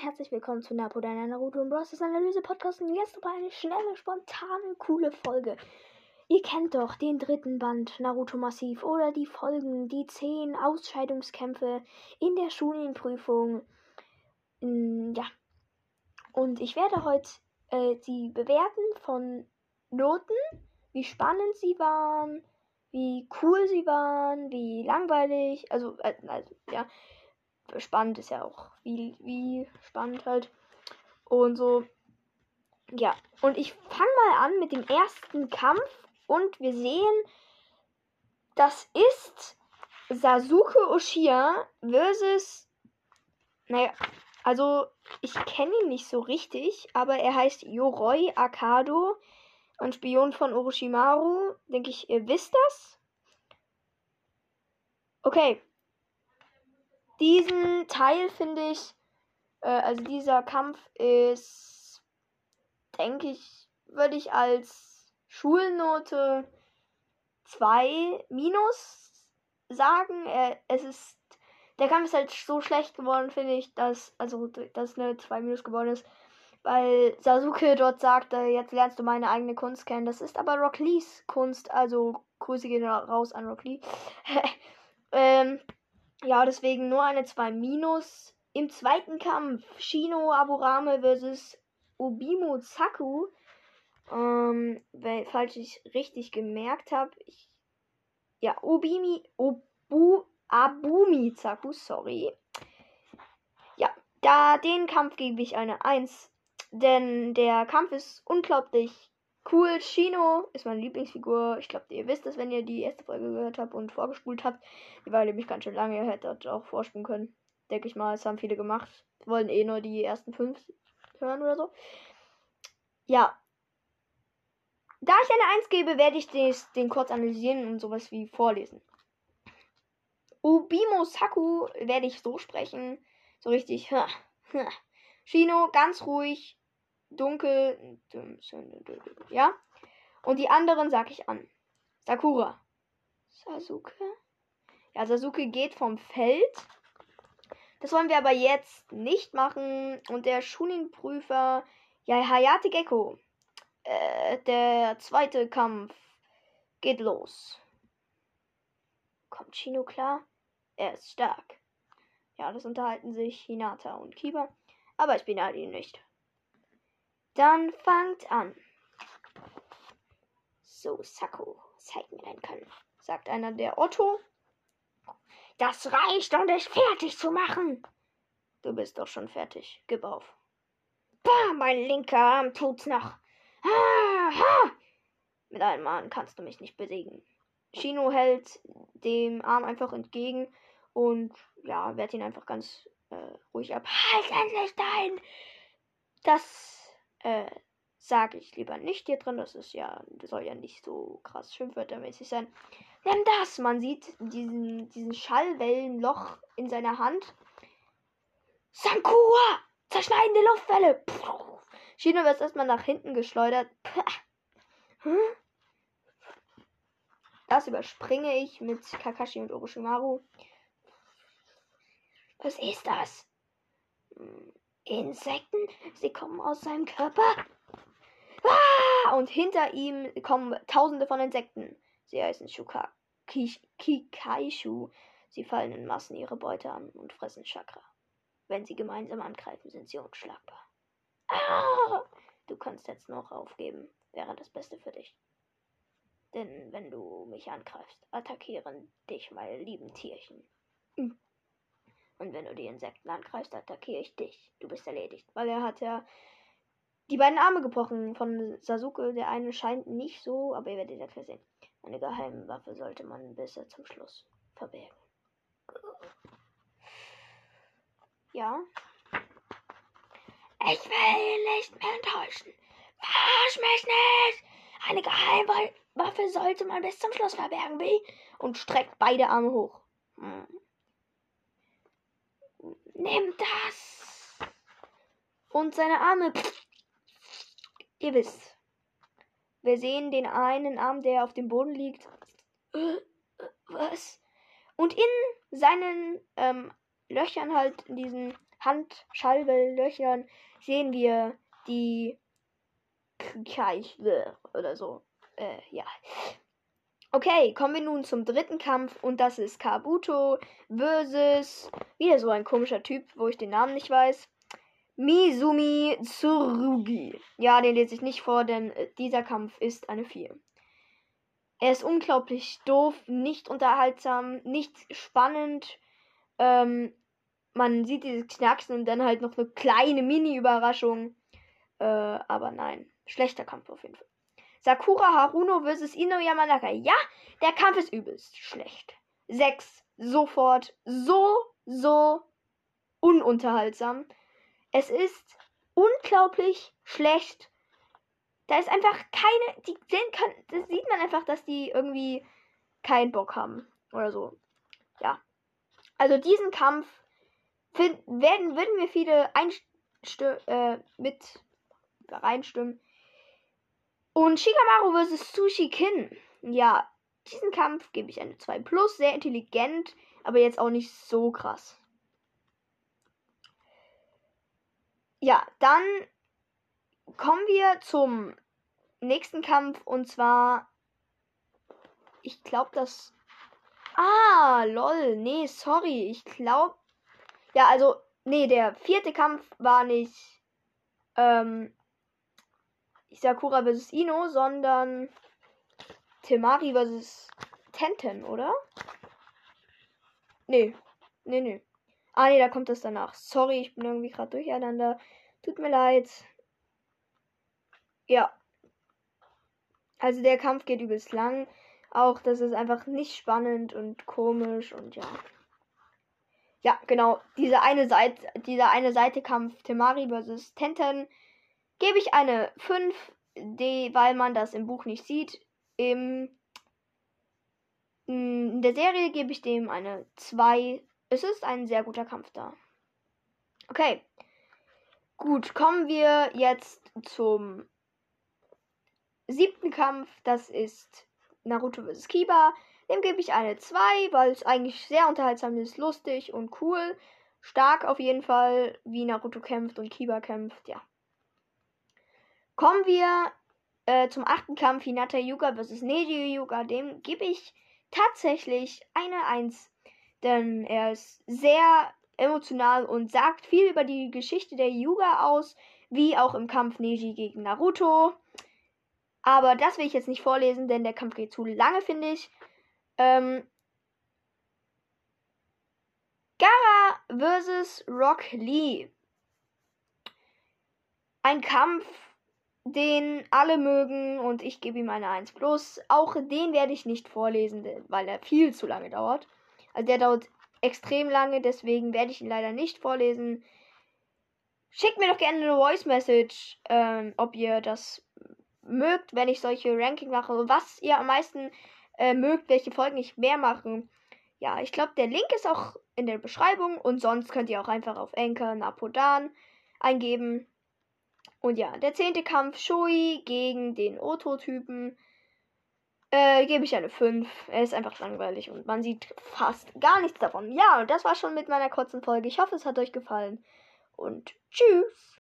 Herzlich willkommen zu Napo, deiner Naruto und Bros. Analyse Podcast und jetzt aber eine schnelle, spontane, coole Folge. Ihr kennt doch den dritten Band Naruto Massiv oder die Folgen, die zehn Ausscheidungskämpfe in der Schulenprüfung. Mm, Ja. Und ich werde heute äh, sie bewerten von Noten, wie spannend sie waren, wie cool sie waren, wie langweilig, also, äh, also ja, spannend ist ja auch wie, wie spannend halt. Und so. Ja, und ich fange mal an mit dem ersten Kampf und wir sehen, das ist Sasuke Uchiha versus. Naja, also ich kenne ihn nicht so richtig, aber er heißt Yoroi Akado, ein Spion von Orochimaru. Denke ich, ihr wisst das? Okay. Diesen Teil finde ich, äh, also dieser Kampf ist, denke ich, würde ich als Schulnote 2 minus sagen. Äh, es ist, der Kampf ist halt so schlecht geworden, finde ich, dass, also, dass eine 2 minus geworden ist. Weil Sasuke dort sagt, äh, jetzt lernst du meine eigene Kunst kennen. Das ist aber Rock Lees Kunst, also Grüße gehen raus an Rock Lee. ähm, ja, deswegen nur eine 2 minus. Im zweiten Kampf Shino Aburame versus Obimo Zaku. Ähm, weil, falls ich richtig gemerkt habe. Ja, Obimi. Obu. Abumi Zaku, sorry. Ja, da den Kampf gebe ich eine 1. Denn der Kampf ist unglaublich cool. Shino ist meine Lieblingsfigur. Ich glaube, ihr wisst es, wenn ihr die erste Folge gehört habt und vorgespult habt. Die war nämlich ganz schön lange. Ihr hättet auch vorspulen können. Denke ich mal, es haben viele gemacht. Wollen eh nur die ersten fünf hören oder so. Ja. Da ich eine 1 gebe, werde ich des, den kurz analysieren und sowas wie vorlesen. Ubimo Saku werde ich so sprechen. So richtig. Shino, ganz ruhig. Dunkel. Ja. Und die anderen sag ich an. Sakura. Sasuke. Ja, Sasuke geht vom Feld. Das wollen wir aber jetzt nicht machen. Und der Schunin-Prüfer, ja, Hayate Gecko. Äh, der zweite Kampf geht los. Kommt Shino klar? Er ist stark. Ja, das unterhalten sich Hinata und Kiba. Aber ich beneide ihn nicht. Dann fangt an. So, Sakko, zeig mir dein Können, sagt einer der Otto. Das reicht, um dich fertig zu machen. Du bist doch schon fertig. Gib auf. Bah, mein linker Arm tut's noch. Ha, ha. Mit einem Arm kannst du mich nicht besiegen. Shino hält dem Arm einfach entgegen und ja, wehrt ihn einfach ganz äh, ruhig ab. Halt endlich dein! Das äh, sage ich lieber nicht hier drin. Das ist ja, das soll ja nicht so krass schimpfwörtermäßig sein. Nimm das! Man sieht diesen, diesen Schallwellenloch in seiner Hand. Sankua! Zerschneidende Luftwelle! Puh. Shino wird erstmal nach hinten geschleudert. Hm? Das überspringe ich mit Kakashi und Orochimaru. Was ist das? Insekten? Sie kommen aus seinem Körper? Ah! Und hinter ihm kommen tausende von Insekten. Sie heißen Shuka Kikaishu. Sie fallen in Massen ihre Beute an und fressen Chakra. Wenn sie gemeinsam angreifen, sind sie unschlagbar. Ah! Du kannst jetzt noch aufgeben. Wäre das Beste für dich. Denn wenn du mich angreifst, attackieren dich meine lieben Tierchen. Hm. Und wenn du die Insekten angreifst, attackiere ich dich. Du bist erledigt. Weil er hat ja die beiden Arme gebrochen von Sasuke. Der eine scheint nicht so, aber ihr werdet ja sehen. Eine geheime Waffe sollte man bis zum Schluss verbergen. Ja. Ich will ihn nicht mehr enttäuschen. Verarsch mich nicht! Eine Geheimwaffe sollte man bis zum Schluss verbergen, wie? Und streckt beide Arme hoch. Hm. Nimm das! Und seine Arme. Ihr wisst. Wir sehen den einen Arm, der auf dem Boden liegt. Äh, was? Und in seinen ähm, Löchern halt, in diesen Handschalbellöchern, sehen wir die Keichwe oder so. Äh, ja. Okay, kommen wir nun zum dritten Kampf und das ist Kabuto versus wieder so ein komischer Typ, wo ich den Namen nicht weiß. Mizumi Tsurugi. Ja, den lese ich nicht vor, denn äh, dieser Kampf ist eine 4. Er ist unglaublich doof, nicht unterhaltsam, nicht spannend. Ähm, man sieht dieses Knacksen und dann halt noch eine kleine Mini-Überraschung. Äh, aber nein, schlechter Kampf auf jeden Fall. Sakura Haruno vs. Ino Yamanaka. Ja, der Kampf ist übelst schlecht. 6. Sofort. So, so ununterhaltsam. Es ist unglaublich schlecht. Da ist einfach keine. Die sehen kann, das sieht man einfach, dass die irgendwie keinen Bock haben. Oder so. Ja. Also diesen Kampf find, werden, würden wir viele äh, mit reinstimmen. Und Shikamaru vs. Sushi Kin. Ja, diesen Kampf gebe ich eine 2 plus. Sehr intelligent, aber jetzt auch nicht so krass. Ja, dann kommen wir zum nächsten Kampf und zwar. Ich glaube, das. Ah, lol. Nee, sorry. Ich glaube. Ja, also. Nee, der vierte Kampf war nicht. Ähm, Sakura vs. Ino, sondern Temari vs. Tenten, oder? Nee. Nee, nee. Ah, nee, da kommt das danach. Sorry, ich bin irgendwie gerade durcheinander. Tut mir leid. Ja. Also der Kampf geht übelst lang. Auch das ist einfach nicht spannend und komisch und ja. Ja, genau. Diese eine Seite, dieser eine Seite Kampf Temari vs. Tenten gebe ich eine 5, die, weil man das im Buch nicht sieht. Im, in der Serie gebe ich dem eine 2. Es ist ein sehr guter Kampf da. Okay. Gut, kommen wir jetzt zum siebten Kampf. Das ist Naruto vs. Kiba. Dem gebe ich eine 2, weil es eigentlich sehr unterhaltsam ist, lustig und cool. Stark auf jeden Fall, wie Naruto kämpft und Kiba kämpft, ja. Kommen wir äh, zum achten Kampf Hinata Yuga vs. Neji Yuga. Dem gebe ich tatsächlich eine 1. Denn er ist sehr emotional und sagt viel über die Geschichte der Yuga aus, wie auch im Kampf Neji gegen Naruto. Aber das will ich jetzt nicht vorlesen, denn der Kampf geht zu lange, finde ich. Ähm, Gara vs. Rock Lee. Ein Kampf, den alle mögen und ich gebe ihm eine 1 plus. Auch den werde ich nicht vorlesen, weil er viel zu lange dauert. Also der dauert extrem lange, deswegen werde ich ihn leider nicht vorlesen. Schickt mir doch gerne eine Voice Message, ähm, ob ihr das mögt, wenn ich solche Ranking mache. Was ihr am meisten äh, mögt, welche Folgen ich mehr mache. Ja, ich glaube, der Link ist auch in der Beschreibung und sonst könnt ihr auch einfach auf Anchor Napodan eingeben. Und ja, der zehnte Kampf Shui gegen den Oto-Typen. Äh, gebe ich eine 5. Er ist einfach langweilig und man sieht fast gar nichts davon. Ja, und das war schon mit meiner kurzen Folge. Ich hoffe, es hat euch gefallen. Und tschüss.